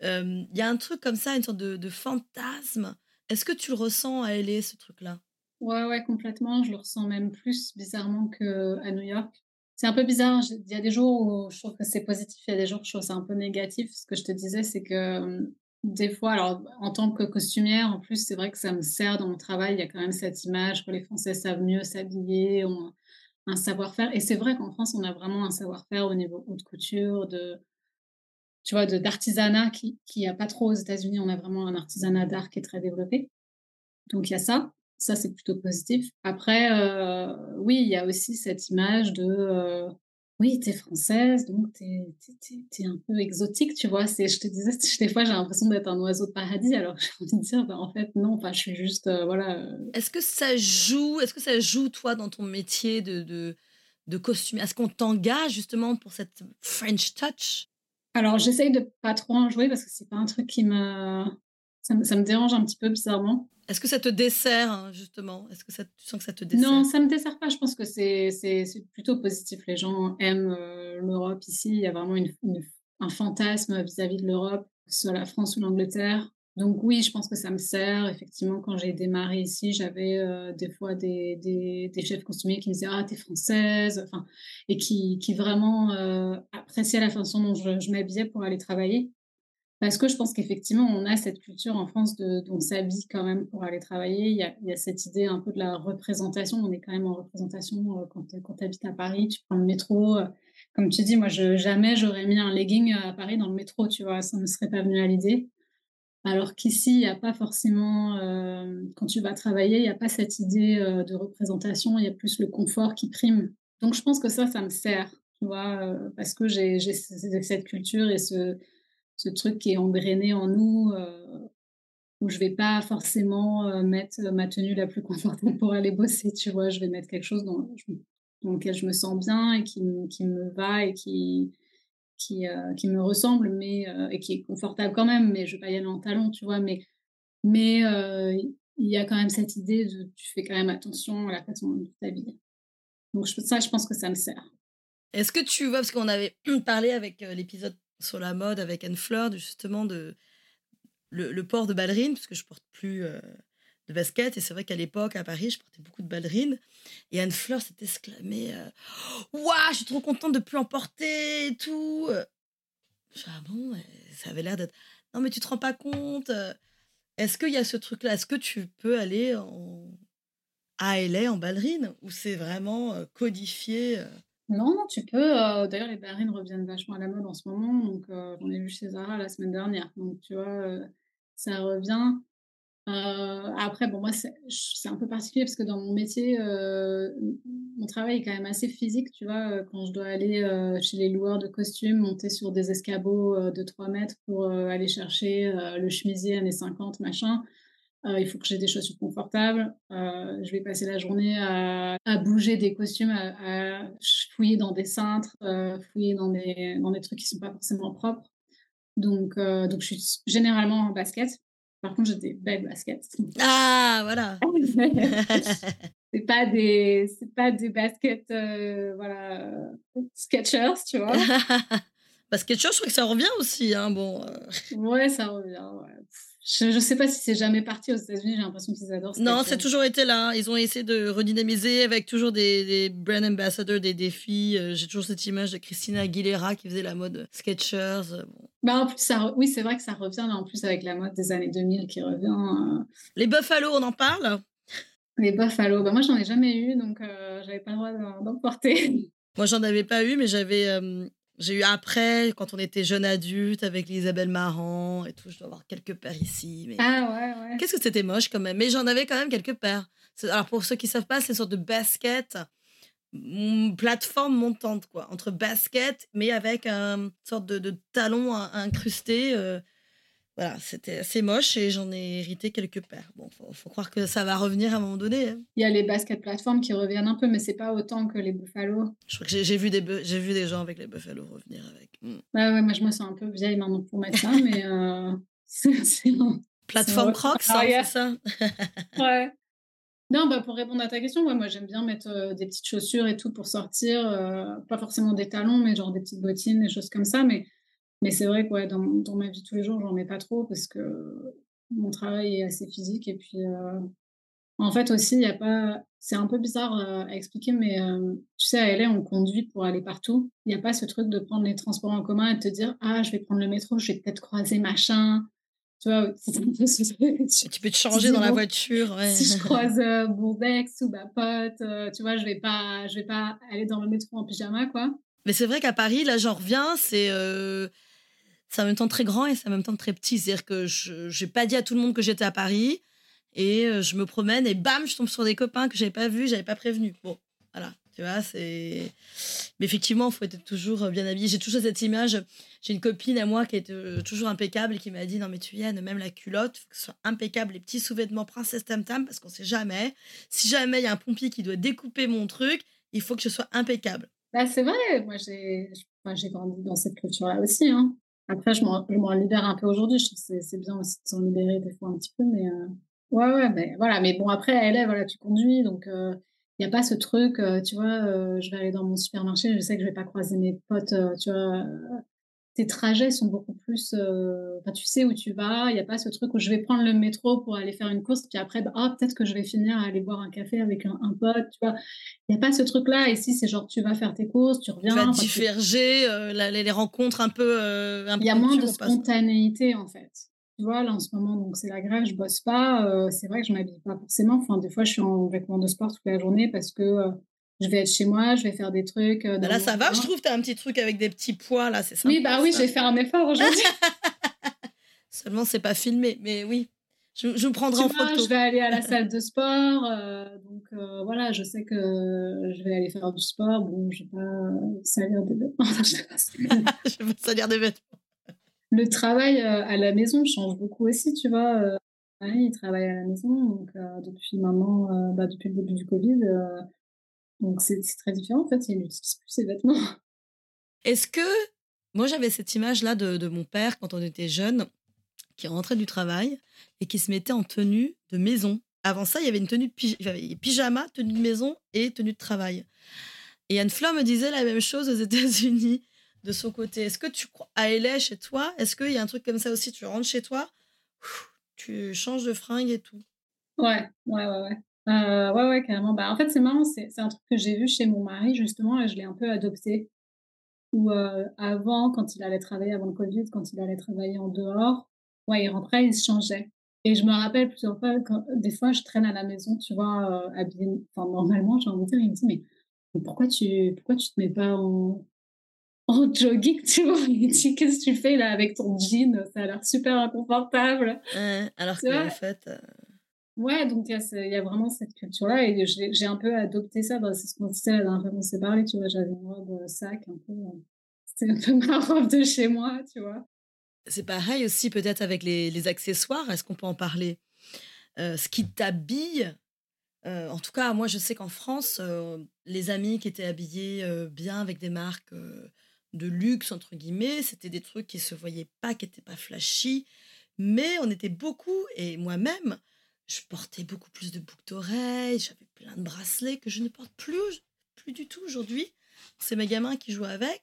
Euh, il y a un truc comme ça, une sorte de, de fantasme. Est-ce que tu le ressens à LA, ce truc-là? Ouais, ouais, complètement. Je le ressens même plus bizarrement qu'à New York c'est un peu bizarre. Il y a des jours où je trouve que c'est positif, il y a des jours où je trouve que c'est un peu négatif. Ce que je te disais, c'est que des fois, alors en tant que costumière, en plus, c'est vrai que ça me sert dans mon travail. Il y a quand même cette image que les Français savent mieux s'habiller, ont un savoir-faire. Et c'est vrai qu'en France, on a vraiment un savoir-faire au niveau haute couture, de tu vois, d'artisanat qui qui a pas trop aux États-Unis. On a vraiment un artisanat d'art qui est très développé. Donc il y a ça. Ça, c'est plutôt positif. Après, euh, oui, il y a aussi cette image de euh, oui, tu es française, donc tu es, un peu exotique, tu vois. Je te disais, des fois, j'ai l'impression d'être un oiseau de paradis, alors j'ai envie de dire, bah, en fait, non, enfin, je suis juste, euh, voilà. Est-ce que ça joue, est-ce que ça joue, toi, dans ton métier de, de, de costume? Est-ce qu'on t'engage justement pour cette French touch? Alors, j'essaye de pas trop en jouer parce que c'est pas un truc qui me Ça me, ça me dérange un petit peu bizarrement. Est-ce que ça te dessert, hein, justement? Est-ce que ça, tu sens que ça te dessert? Non, ça me dessert pas. Je pense que c'est plutôt positif. Les gens aiment euh, l'Europe ici. Il y a vraiment une, un fantasme vis-à-vis de l'Europe, que ce soit la France ou l'Angleterre. Donc oui, je pense que ça me sert. Effectivement, quand j'ai démarré ici, j'avais euh, des fois des, des, des, chefs costumiers qui me disaient « Ah, t'es française !» enfin, et qui, qui vraiment euh, appréciaient la façon dont je, je m'habillais pour aller travailler. Parce que je pense qu'effectivement, on a cette culture en France de, on s'habille quand même pour aller travailler. Il y, a, cette idée un peu de la représentation. On est quand même en représentation euh, quand, quand tu habites à Paris, tu prends le métro. Comme tu dis, moi, jamais j'aurais mis un legging à Paris dans le métro, tu vois, ça ne me serait pas venu à l'idée. Alors qu'ici, il n'y a pas forcément, euh, quand tu vas travailler, il n'y a pas cette idée euh, de représentation, il y a plus le confort qui prime. Donc je pense que ça, ça me sert, tu vois, euh, parce que j'ai cette culture et ce, ce, truc qui est engrainé en nous, où je vais pas forcément mettre ma tenue la plus confortable pour aller bosser, tu vois, je vais mettre quelque chose dans, dans lequel je me sens bien et qui, qui me va et qui, qui, euh, qui me ressemble, mais euh, et qui est confortable quand même, mais je vais pas y aller en talons, tu vois. Mais mais euh, il y a quand même cette idée de tu fais quand même attention à la façon dont tu t'habilles. Donc ça, je pense que ça me sert. Est-ce que tu vois, parce qu'on avait parlé avec l'épisode sur la mode avec Anne Fleur, justement de le, port de ballerine, parce que je porte plus de basket. Et c'est vrai qu'à l'époque, à Paris, je portais beaucoup de ballerines. Et Anne Fleur s'est exclamée Waouh, je suis trop contente de plus en porter et tout. Je ah bon, ça avait l'air d'être. Non, mais tu te rends pas compte. Est-ce qu'il y a ce truc-là? Est-ce que tu peux aller en... à LA en ballerine? Ou c'est vraiment codifié Non, non, tu peux. D'ailleurs, les ballerines reviennent vachement à la mode en ce moment. Donc, j'en ai vu chez Zara la semaine dernière. Donc, tu vois, ça revient. Euh, après, bon, moi, c'est un peu particulier parce que dans mon métier, euh, mon travail est quand même assez physique, tu vois. Euh, quand je dois aller chez les loueurs de costumes, monter sur des escabeaux de 3 mètres pour aller chercher le chemisier années 50, machin, il faut que j'ai des chaussures confortables. je vais passer la journée à, à bouger des costumes, à, à, fouiller dans des cintres, fouiller dans des, dans des trucs qui sont pas forcément propres. Donc, donc je suis généralement en basket. Par contre, j'ai des belles baskets. Ah, voilà. c'est pas des, c'est pas des baskets, euh, voilà, Sketchers, tu vois. bah, Sketchers, je crois que ça revient aussi, hein, bon. Euh. Ouais, ça revient. Ouais. Je ne sais pas si c'est jamais parti aux États-Unis, j'ai l'impression qu'ils adorent. Non, c'est toujours été là. Ils ont essayé de redynamiser avec toujours des, des brand ambassadors, des défis. Euh, j'ai toujours cette image de Christina Aguilera qui faisait la mode Sketchers. Euh, bah, en plus, ça, oui, c'est vrai que ça revient, en plus avec la mode des années 2000 qui revient. Euh. Les Buffalo, on en parle? Les Buffalo, bah, moi j'en ai jamais eu, donc j'avais pas le droit d'en porter. moi j'en avais pas eu, mais j'avais j'ai eu après, quand on était jeune adulte, avec Isabelle Marant et tout. Je dois avoir quelques paires ici. Mais... Ah ouais, ouais. Qu'est-ce que c'était moche quand même. Mais j'en avais quand même quelques paires. Alors pour ceux qui ne savent pas, c'est une sorte de basket, plateforme montante, quoi. Entre basket, mais avec une sorte de, de talon incrusté. Euh, voilà, c'était assez moche et j'en ai hérité quelques paires. Bon, faut, faut croire que ça va revenir à un moment donné. Hein. Il y a les baskets plateformes qui reviennent un peu, mais c'est pas autant que les Buffalo. Je crois que j'ai vu des j'ai vu des gens avec les Buffalo revenir avec. Hmm. Ouais, ouais, moi je me sens un peu vieille maintenant pour mettre ça, mais euh, c'est plateforme Crocs, ça, c'est ça? ouais. Non, bah pour répondre à ta question, moi j'aime bien mettre euh, des petites chaussures et tout pour sortir, euh, pas forcément des talons, mais genre des petites bottines, des choses comme ça, mais mais c'est vrai que ouais, dans, dans, ma vie tous les jours, j'en mets pas trop parce que mon travail est assez physique. Et puis, euh, en fait, aussi, il y a pas. C'est un peu bizarre euh, à expliquer, mais euh, tu sais, à LA, on conduit pour aller partout. Il n'y a pas ce truc de prendre les transports en commun et de te dire Ah, je vais prendre le métro, je vais peut-être croiser machin. Tu vois, tu peux te changer dans la voiture. Si je croise Bourdex ou ma pote, tu vois, je vais pas, je vais pas aller dans le métro en pyjama, quoi. Mais c'est vrai qu'à Paris, là, j'en reviens, c'est c'est en même temps très grand et c'est en même temps très petit. C'est-à-dire que je n'ai pas dit à tout le monde que j'étais à Paris et euh, je me promène et bam, je tombe sur des copains que j'avais pas vus, j'avais pas prévenu. Bon, voilà, tu vois, c'est. Mais effectivement, il faut être toujours bien habillé. J'ai toujours cette image. J'ai une copine à moi qui est euh, toujours impeccable et qui m'a dit Non, mais tu viens, même la culotte, faut que ce soit impeccable, les petits sous-vêtements princesse tam tam, parce qu'on sait jamais. Si jamais il y a un pompier qui doit découper mon truc, il faut que je sois impeccable. Bah, c'est vrai, moi j'ai grandi dans cette culture-là aussi. Hein. Après, je m'en libère un peu aujourd'hui. Je c'est bien aussi de s'en libérer des fois un petit peu. Mais euh, ouais, ouais, mais voilà. Mais bon, après, elle est, voilà, tu conduis. Donc, il n'y a pas ce truc, tu vois, je vais aller dans mon supermarché, je sais que je vais pas croiser mes potes, tu vois, tes trajets sont beaucoup plus. Euh, tu sais où tu vas. Il n'y a pas ce truc où je vais prendre le métro pour aller faire une course, puis après, ah, peut-être que je vais finir à aller boire un café avec un, pote. Tu vois, il n'y a pas ce truc-là. Ici, c'est genre tu vas faire tes courses, tu reviens. Tu vas diverger, euh, les, rencontres un peu. Euh, il y a moins de spontanéité en fait. Tu vois, là en ce moment, donc c'est la grève, je bosse pas. c'est vrai que je m'habille pas forcément. Enfin, des fois, je suis en vêtements de sport toute la journée parce que je vais être chez moi, je vais faire des trucs. Euh, bah là, ça va, je trouve, tu as un petit truc avec des petits pois, là, c'est ça. Oui, bah oui, je vais faire un effort aujourd'hui. Seulement, c'est pas filmé, mais oui. Je, je prendrai en photo. Je vais aller à la salle de sport, euh, donc euh, voilà, je sais que je vais aller faire du sport. Bon, je vais pas salir des vêtements. je vais pas salir des vêtements. Le travail à la maison change beaucoup aussi, tu vois. il travaille à la maison, donc depuis maintenant, bah, depuis le début du Covid, donc c'est très différent en fait, il n'utilise plus ses vêtements. Est-ce que moi j'avais cette image là de, de, mon père quand on était jeune, qui rentrait du travail et qui se mettait en tenue de maison. Avant ça, il y avait une tenue de pyjama, tenue de maison et tenue de travail. Et Anne Fleur me disait la même chose aux États-Unis de son côté. Est-ce que tu crois à LA chez toi Est-ce qu'il y a un truc comme ça aussi? Tu rentres chez toi, tu changes de fringue et tout Ouais, ouais, ouais, ouais. Euh, ouais, ouais, carrément. Bah, en fait, c'est marrant, c'est un truc que j'ai vu chez mon mari, justement, et je l'ai un peu adopté. Où euh, avant, quand il allait travailler, avant le Covid, quand il allait travailler en dehors, ouais, il rentrait, il se changeait. Et je me rappelle plusieurs fois, quand, des fois, je traîne à la maison, tu vois, euh, habillée, enfin, normalement, j'ai envie de dire, il me dit, mais, pourquoi, tu, pourquoi tu te mets pas en, en jogging, tu vois Il me dit, qu'est-ce que tu fais là avec ton jean? Ça a l'air super inconfortable. alors que, en fait. Ouais, donc il y, a vraiment cette culture-là et j'ai un peu adopté ça. Bah, c'est ce qu'on disait la dernière fois qu'on tu vois. J'avais une robe euh, sac un peu. Euh, c'était un peu ma robe de chez moi, tu vois. C'est pareil aussi peut-être avec les, les accessoires. Est-ce qu'on peut en parler? Euh, Ce qui t'habille. en tout cas, moi, je sais qu'en France, les amis qui étaient habillés bien avec des marques de luxe, entre guillemets, c'était des trucs qui se voyaient pas, qui n'étaient pas flashy. Mais on était beaucoup, et moi-même, je portais beaucoup plus de boucles d'oreilles, j'avais plein de bracelets que je ne porte plus, plus du tout aujourd'hui. C'est mes gamins qui jouent avec.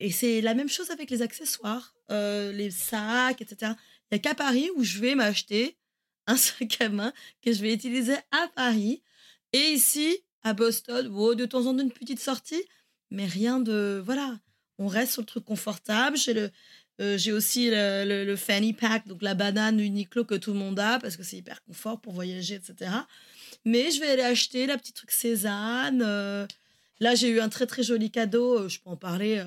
Et c'est la même chose avec les accessoires, euh, les sacs, etc. Il n'y a qu'à Paris où je vais m'acheter un sac à main que je vais utiliser à Paris. Et ici, à Boston, oh, de temps en temps une petite sortie, mais rien de... Voilà, on reste sur le truc confortable. J'ai le, euh, j'ai aussi le, fanny pack, donc la banane Uniqlo que tout le monde a parce que c'est hyper confort pour voyager, etc. Mais je vais aller acheter la petite truc Cézanne. Euh. là, j'ai eu un très très joli cadeau. Euh, je peux en parler.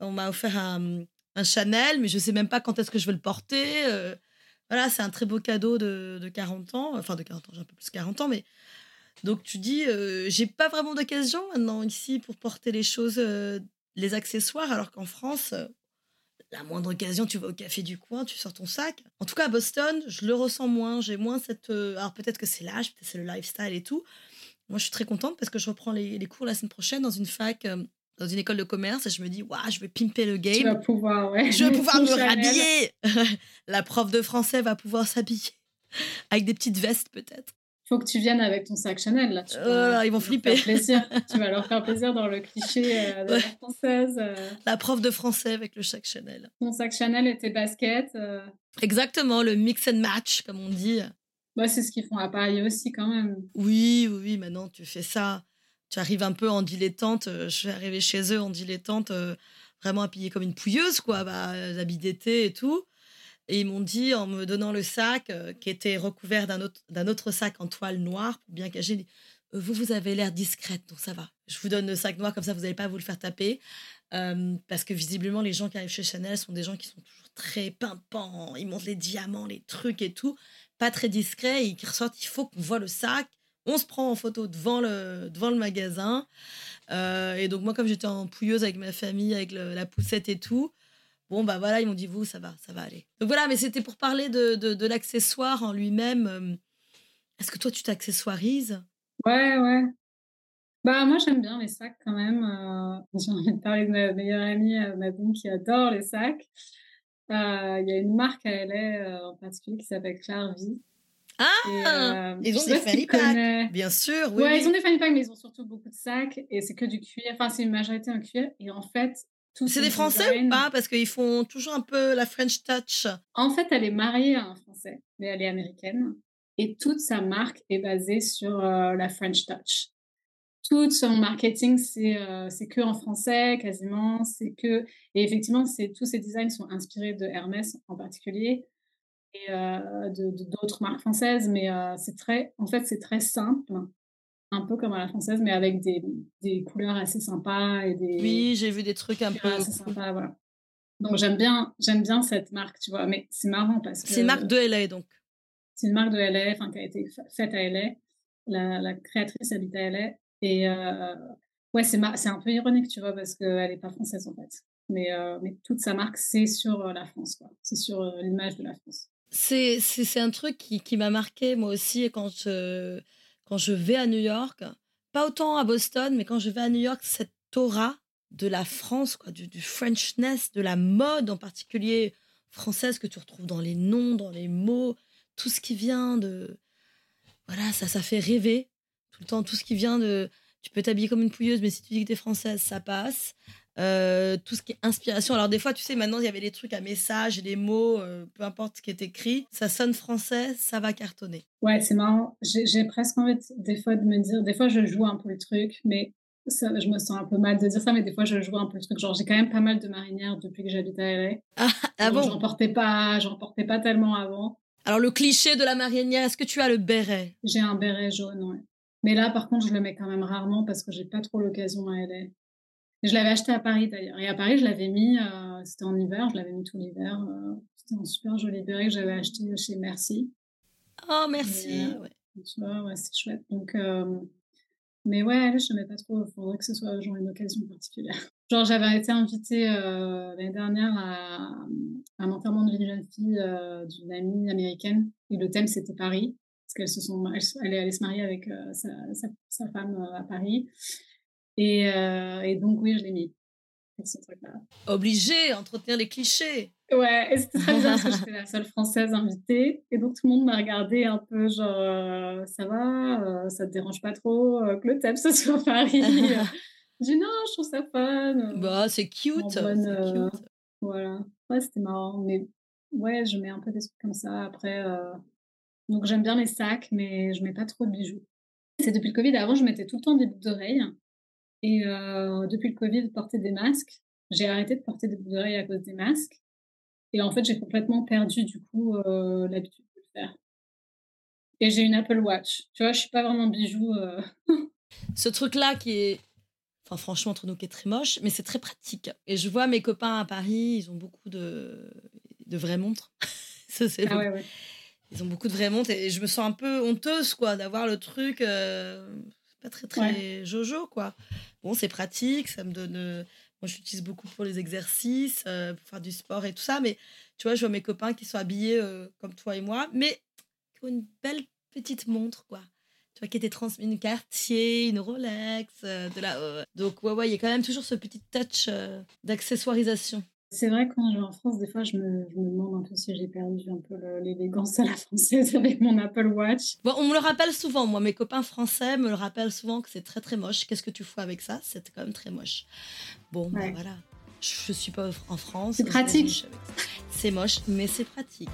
on m'a offert un, Chanel, mais je sais même pas quand est-ce que je vais le porter. voilà, c'est un très beau cadeau de, de 40 ans. Enfin, de 40 ans, j'ai un peu plus de 40 ans, mais. Donc tu dis, j'ai pas vraiment d'occasion maintenant ici pour porter les choses, les accessoires, alors qu'en France, la moindre occasion, tu vas au café du coin, tu sors ton sac. En tout cas, à Boston, je le ressens moins. J'ai moins cette. Euh, alors peut-être que c'est l'âge, peut-être c'est le lifestyle et tout. Moi, je suis très contente parce que je reprends les, cours la semaine prochaine dans une fac, euh, dans une école de commerce, et je me dis, waouh, je vais pimper le game. Tu vas pouvoir, ouais. Je vais pouvoir me rhabiller. la prof de français va pouvoir s'habiller avec des petites vestes peut-être faut que tu viennes avec ton sac Chanel. Là. Oh ils vont flipper. Plaisir. tu vas leur faire plaisir dans le cliché euh, de la française. Euh. La prof de français avec le sac Chanel. Ton sac Chanel et tes baskets. Euh. Exactement, le mix and match, comme on dit. Bah, c'est ce qu'ils font à Paris aussi, quand même. Oui, oui, oui, maintenant tu fais ça. Tu arrives un peu en dilettante. Je suis arrivée chez eux en dilettante, vraiment habillée comme une pouilleuse, quoi. Bah, habits d'été et tout. Et ils m'ont dit, en me donnant le sac, euh, qui était recouvert d'un autre, sac en toile noire, pour bien cacher, euh, vous, vous avez l'air discrète, donc ça va. Je vous donne le sac noir, comme ça, vous n'allez pas vous le faire taper. Euh, parce que visiblement, les gens qui arrivent chez Chanel sont des gens qui sont toujours très pimpants. Ils montrent les diamants, les trucs et tout. Pas très discrets. Et ressortent, il faut qu'on voit le sac. On se prend en photo devant le, devant le magasin. et donc, moi, comme j'étais en pouilleuse avec ma famille, avec la poussette et tout, Bon, bah voilà, ils m'ont dit, vous, ça va, ça va aller. Donc voilà, mais c'était pour parler de, de, l'accessoire en lui-même. Euh, est-ce que toi, tu t'accessoirises? Ouais, ouais. Bah, moi, j'aime bien les sacs quand même. Euh, j'ai envie de parler de ma meilleure amie, euh, Madine, qui adore les sacs. Euh, Il y a une marque à LA en particulier qui s'appelle Claire Vie. Ah Ils ont des fanny packs, bien sûr. Oui, ouais, oui. ils ont des fanny packs, mais ils ont surtout beaucoup de sacs et c'est que du cuir. Enfin, c'est une majorité en cuir. Et en fait, c'est des Français ou pas? Parce qu'ils font toujours un peu la French touch. En fait, elle est mariée à un Français, mais elle est américaine. Et toute sa marque est basée sur euh, la French touch. Tout son marketing, c'est euh, c'est que en français, quasiment. C'est que et effectivement, c'est tous ces designs sont inspirés de Hermès en particulier et euh, de d'autres marques françaises. Mais euh, c'est très, en fait, c'est très simple un peu comme à la française, mais avec des, des couleurs assez sympas et des. Oui, j'ai vu des trucs un peu assez sympas, voilà. Donc j'aime bien, j'aime bien cette marque, tu vois. Mais c'est marrant parce que. C'est une marque de LA donc. C'est une marque de LA, enfin qui a été faite à LA. La, la créatrice habite à LA et euh, ouais, c'est c'est un peu ironique, tu vois, parce qu'elle n'est pas française en fait. Mais, euh, mais toute sa marque, c'est sur euh, la France, quoi. C'est sur euh, l'image de la France. C'est c'est un truc qui, qui m'a marqué moi aussi quand je quand je vais à New York, pas autant à Boston, mais quand je vais à New York, cette aura de la France, quoi, du, du Frenchness, de la mode en particulier française que tu retrouves dans les noms, dans les mots, tout ce qui vient de... Voilà, ça, ça fait rêver tout le temps, tout ce qui vient de... Tu peux t'habiller comme une pouilleuse, mais si tu dis que tu es française, ça passe. Euh, tout ce qui est inspiration. Alors des fois, tu sais, maintenant, il y avait des trucs à message, des mots, euh, peu importe ce qui est écrit. Ça sonne français, ça va cartonner. Ouais, c'est marrant. J'ai presque envie de, des fois de me dire, des fois, je joue un peu le truc, mais ça, je me sens un peu mal de dire ça, mais des fois, je joue un peu le truc. Genre, j'ai quand même pas mal de marinières depuis que j'habite à LA. Ah, ah bon? J'en portais pas, j'en portais pas tellement avant. Alors le cliché de la marinière, est-ce que tu as le béret? J'ai un béret jaune, ouais. Mais là, par contre, je le mets quand même rarement parce que j'ai pas trop l'occasion à LA. Je l'avais acheté à Paris d'ailleurs. Et à Paris, je l'avais mis, euh, c'était en hiver, je l'avais mis tout l'hiver. Euh, c'était un super joli béret que j'avais acheté chez Merci. Oh, merci. Euh, ouais. Tu vois, ouais, c'est chouette. Donc, mais ouais, là, je ne mets pas trop. Il faudrait que ce soit genre une occasion particulière. Genre, j'avais été invitée l'année dernière à, à un enterrement de vie jeune fille d'une amie américaine. Et le thème, c'était Paris. Parce qu'elle se sont, elle, est allée se marier avec sa, sa, sa, femme à Paris. Et, euh, et, donc, oui, je l'ai mis. Ce truc-là. Obligé, entretenir les clichés. Ouais, et c'était très bizarre parce que j'étais la seule française invitée. Et donc, tout le monde m'a regardé un peu genre, euh, ça va, euh, ça te dérange pas trop que le thème ce soit Paris. J'ai dit non, je trouve ça fun. Bah, c'est cute. Bonne, cute. Voilà. Ouais, c'était marrant. Mais ouais, je mets un peu des trucs comme ça. Après, donc j'aime bien les sacs, mais je mets pas trop de bijoux. C'est depuis le Covid. Avant, je mettais tout le temps des boucles d'oreilles. Et euh, depuis le Covid, porter des masques. J'ai arrêté de porter des boucles d'oreilles à cause des masques. Et en fait, j'ai complètement perdu du coup euh, l'habitude de le faire. Et j'ai une Apple Watch. Tu vois, je suis pas vraiment bijou. Euh... Ce truc-là qui est, enfin franchement entre nous, qui est très moche, mais c'est très pratique. Et je vois mes copains à Paris, ils ont beaucoup de, de vraies montres. Ça, c'est ah ouais, ouais. Ils ont beaucoup de vraies montres et je me sens un peu honteuse quoi d'avoir le truc. Euh pas très très ouais. jojo quoi. Bon, c'est pratique, ça me donne. Euh, moi, j'utilise beaucoup pour les exercices, euh, pour faire du sport et tout ça, mais tu vois, je vois mes copains qui sont habillés euh, comme toi et moi, mais qui ont une belle petite montre quoi. Tu vois, qui était transmis une Cartier, une Rolex, de la. Donc ouais, ouais, il y a quand même toujours ce petit touch d'accessoirisation. C'est vrai que quand je vais en France, des fois, je me, je me demande un peu si j'ai perdu un peu l'élégance à la française avec mon Apple Watch. Bon, on me le rappelle souvent, moi, mes copains français me le rappellent souvent que c'est très très moche. Qu'est-ce que tu fais avec ça? C'est quand même très moche. Bon, ben ouais. ben voilà. Je, je suis pas en France. C'est pratique. C'est moche, mais c'est pratique.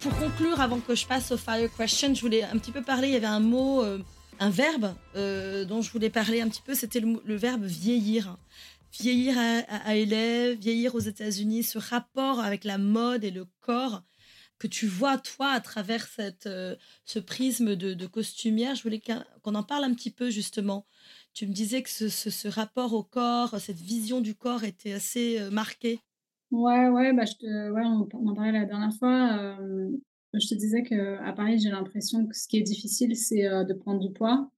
Pour conclure, avant que je passe au Fire Question, je voulais un petit peu parler. Il y avait un mot. Euh, un verbe euh, dont je voulais parler un petit peu, c'était le, verbe vieillir. Vieillir à, à, vieillir aux États-Unis, ce rapport avec la mode et le corps que tu vois toi à travers cette, euh, ce prisme de, costumière. Je voulais qu'on en parle un petit peu justement. Tu me disais que ce, ce, rapport au corps, cette vision du corps était assez euh, marquée. Ouais, ouais, bah je te, ouais, on, en parlait la dernière fois. Je te disais qu'à Paris, j'ai l'impression que ce qui est difficile, c'est euh, de prendre du poids.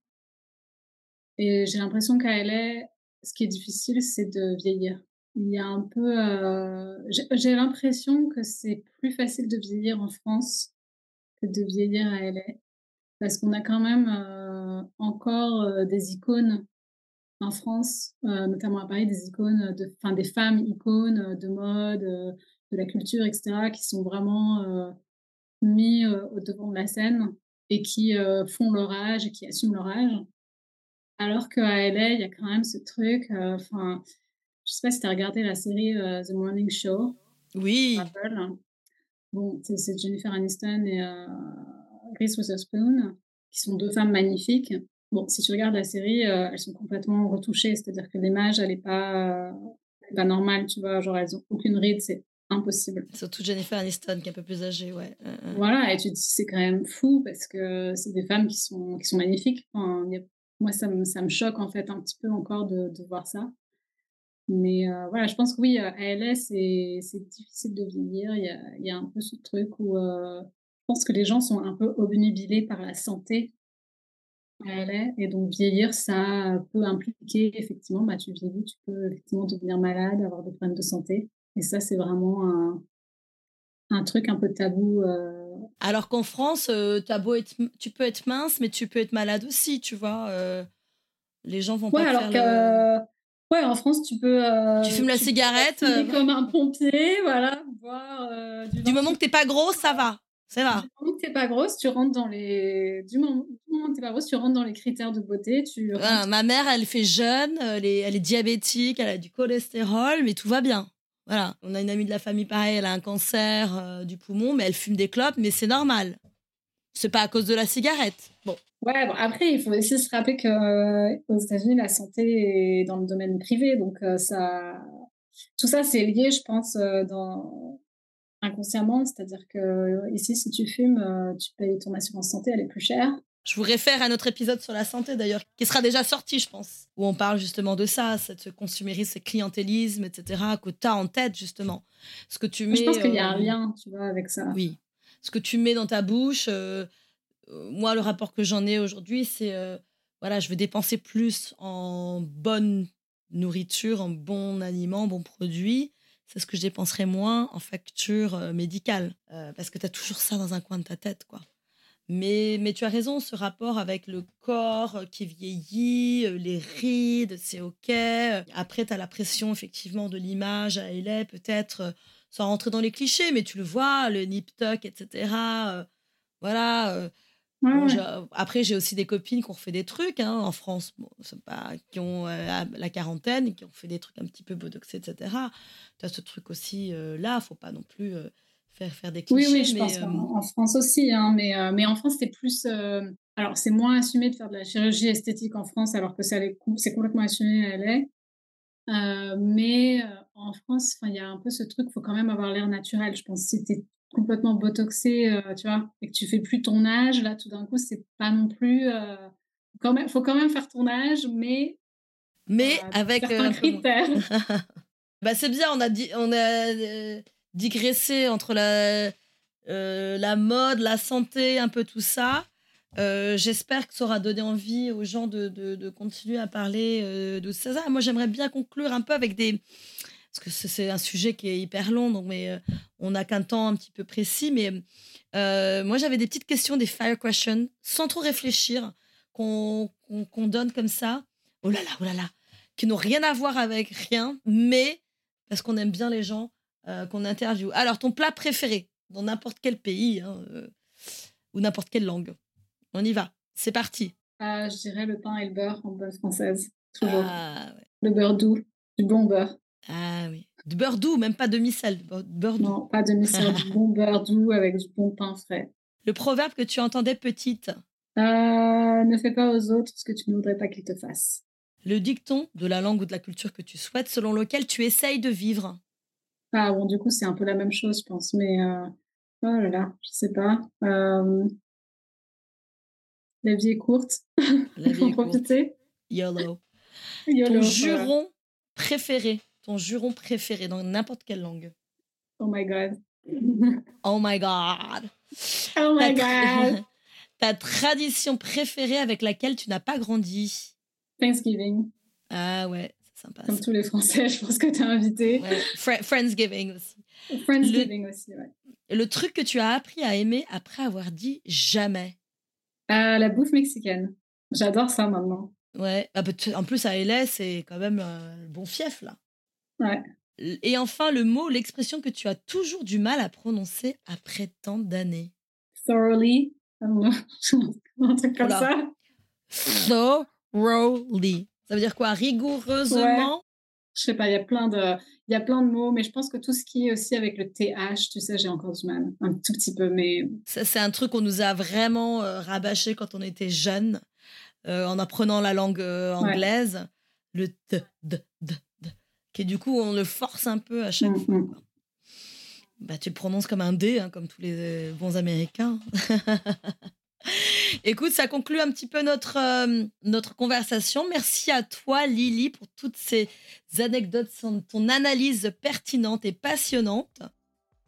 Et j'ai l'impression qu'à LA, ce qui est difficile, c'est de vieillir. Il y a un peu... Euh, j'ai l'impression que c'est plus facile de vieillir en France que de vieillir à LA. Parce qu'on a quand même euh, encore des icônes en France, notamment à Paris, des icônes, de, enfin des femmes icônes de mode, de la culture, etc., qui sont vraiment mis au devant de la scène et qui font leur âge et qui assument leur âge. Alors qu'à LA, il y a quand même ce truc. Enfin, je sais pas si tu as regardé la série The Morning Show. Oui. Bon, c'est Jennifer Aniston et Reese Witherspoon, qui sont deux femmes magnifiques. Bon, si tu regardes la série, elles sont complètement retouchées, c'est-à-dire que l'image, elle n'est pas, pas normale, tu vois. Genre, elles ont aucune ride, c'est impossible. Surtout Jennifer Aniston, qui est un peu plus âgée, ouais. Voilà, et tu te dis, c'est quand même fou parce que c'est des femmes qui sont, qui sont magnifiques. moi, ça me, ça me choque en fait un petit peu encore de, de voir ça. Mais euh, voilà, je pense que oui, à LA, c'est difficile de vieillir. Il y, a, il y a un peu ce truc où euh, je pense que les gens sont un peu obnubilés par la santé à LA. Et donc, vieillir, ça peut impliquer effectivement, bah, tu vieillis, tu peux effectivement devenir malade, avoir des problèmes de santé. Et ça, c'est vraiment un, un, truc un peu tabou. Euh. Alors qu'en France, euh, beau être, tu peux être mince, mais tu peux être malade aussi, tu vois. Euh. les gens vont ouais, pas alors que... Ouais, en France, tu peux. tu fumes la cigarette. comme un pompier, voilà. du, du moment que t'es pas grosse, ça va. Ça va. Du moment que t'es pas grosse, tu rentres dans les. Du moment, du moment que t'es pas grosse, tu rentres dans les critères de beauté. Tu ma mère, elle fait jeune, elle est, elle est diabétique, elle a du cholestérol, mais tout va bien. Voilà, on a une amie de la famille pareil, elle a un cancer euh, du poumon, mais elle fume des clopes, mais c'est normal. C'est pas à cause de la cigarette. Bon. Ouais, bon, après, il faut aussi se rappeler qu'aux euh, États-Unis, la santé est dans le domaine privé. Donc, euh, ça, tout ça, c'est lié, je pense, inconsciemment. C'est-à-dire que ici, si tu fumes, tu payes ton assurance santé, elle est plus chère. Je vous réfère à notre épisode sur la santé d'ailleurs, qui sera déjà sorti, je pense, où on parle justement de ça, ce consumérisme, ce clientélisme, etc., que tu as en tête justement. Ce que tu mets. Je pense qu'il y a un euh, lien, tu vois, avec ça. Oui. Ce que tu mets dans ta bouche, euh, euh, moi, le rapport que j'en ai aujourd'hui, c'est voilà, je veux dépenser plus en bonne nourriture, en bons aliments, bons produits. C'est ce que je dépenserais moins en facture médicale. parce que tu as toujours ça dans un coin de ta tête, quoi. Mais, mais tu as raison, ce rapport avec le corps qui vieillit, euh, les rides, c'est OK. Après, tu as la pression, effectivement, de l'image à LA, peut-être, euh, sans rentrer dans les clichés, mais tu le vois, le nip tuck, etc. Euh, voilà. après, j'ai aussi des copines qui ont fait des trucs hein, en France, bon, pas, qui ont la quarantaine, qui ont fait des trucs un petit peu botoxés, etc. Tu as ce truc aussi là, faut pas non plus faire, faire des clichés. Oui, oui, je pense euh, en, France aussi, hein, mais, euh, mais en France, c'est plus. Euh, alors, c'est moins assumé de faire de la chirurgie esthétique en France, alors que c'est complètement assumé à LA. mais en France, il y a un peu ce truc, il faut quand même avoir l'air naturel. Je pense si tu es complètement botoxé, tu vois, et que tu fais plus ton âge, là, tout d'un coup, c'est pas non plus. quand même, faut quand même faire ton âge, mais. Mais avec. un critères. bah, c'est bien, on a dit. On a, digresser entre la, euh, la mode, la santé, un peu tout ça. Euh, j'espère que ça aura donné envie aux gens de, de, continuer à parler euh, de ça. Moi, j'aimerais bien conclure un peu avec des. Parce que c'est un sujet qui est hyper long, donc mais on n'a qu'un temps un petit peu précis. Mais moi, j'avais des petites questions, des fire questions, sans trop réfléchir, qu'on donne comme ça. Oh là là, oh là là, qui n'ont rien à voir avec rien, mais parce qu'on aime bien les gens euh, qu'on interviewe. Alors, ton plat préféré dans n'importe quel pays hein, euh, ou n'importe quelle langue. On y va. C'est parti. Ah, je dirais le pain et le beurre en bonne française. Toujours. Ah, le beurre doux, du bon beurre. Ah oui. Du beurre doux, même pas demi-sel. Beurre doux. Non, pas demi-sel, du bon beurre doux avec du bon pain frais. Le proverbe que tu entendais petite euh, Ne fais pas aux autres ce que tu ne voudrais pas qu'ils te fassent. Le dicton de la langue ou de la culture que tu souhaites, selon lequel tu essayes de vivre. Ah bon, du coup, c'est un peu la même chose, je pense. Mais euh, oh là là, je sais pas. Euh, la vie est courte. La vie est profiter. YOLO. YOLO. Ton juron préféré, ton juron préféré dans n'importe quelle langue. Oh my god. oh my god. Oh my god. Ta tradition préférée avec laquelle tu n'as pas grandi? Thanksgiving. Ah ouais, comme tous les Français, je pense que tu as invité. Friendsgiving aussi. Friendsgiving aussi, ouais. Le truc que tu as appris à aimer après avoir dit jamais? Euh, La bouffe mexicaine. J'adore ça maintenant. Ouais. Ah, peut- en plus, à LA, c'est quand même euh, le bon fief, là. Ouais. Et enfin, le mot, l'expression que tu as toujours du mal à prononcer après tant d'années. Thoroughly. Un truc comme ça. Thoroughly. Ça veut dire quoi? Rigoureusement? Je sais pas, il y a plein de, il y a plein de mots, mais je pense que tout ce qui est aussi avec le TH, tu sais, j'ai encore du mal. Un tout petit peu, mais Ça, c'est un truc qu'on nous a vraiment euh, rabâché quand on était jeunes, euh, en apprenant la langue euh, Ouais. anglaise. Le t, d, d, d. Qui du coup, on le force un peu à chaque Mm, fois. mm. quoi. Bah, tu le prononces comme un D, hein, comme tous les euh, bons Américains. Écoute, ça conclut un petit peu notre, euh, notre conversation. Merci à toi, Lily, pour toutes ces anecdotes, ton analyse pertinente et passionnante.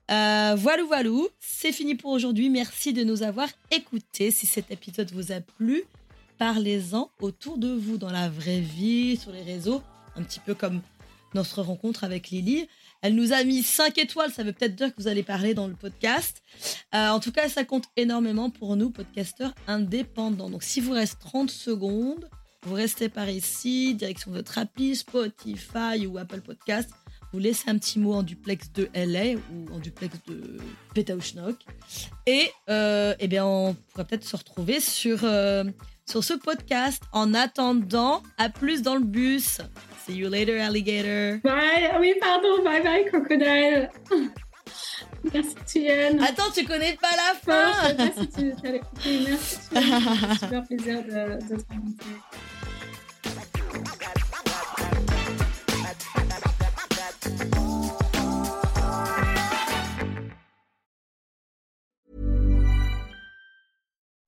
Euh, voilà, voilà, c'est fini pour aujourd'hui. Merci de nous avoir écoutés. Si cet épisode vous a plu, parlez-en autour de vous, dans la vraie vie, sur les réseaux, un petit peu comme notre rencontre avec Lily. Elle nous a mis 5 étoiles, ça veut peut-être dire que vous allez parler dans le podcast. Euh, en tout cas, ça compte énormément pour nous, podcasteurs indépendants. Donc, si vous reste 30 secondes, vous restez par ici, direction votre appli, Spotify ou Apple Podcast. Vous laissez un petit mot en duplex de LA ou en duplex de Petauschnock. Et euh, eh bien, on pourrait peut-être se retrouver sur, euh, sur ce podcast. En attendant, à plus dans le bus. See you later, alligator. Bye. Oui, pardon. Bye bye, crocodile. Merci, Tuyenne. Attends, tu connais pas la Non, je fin sais pas si tu allais écouter. Merci, un super plaisir de, de te rencontrer.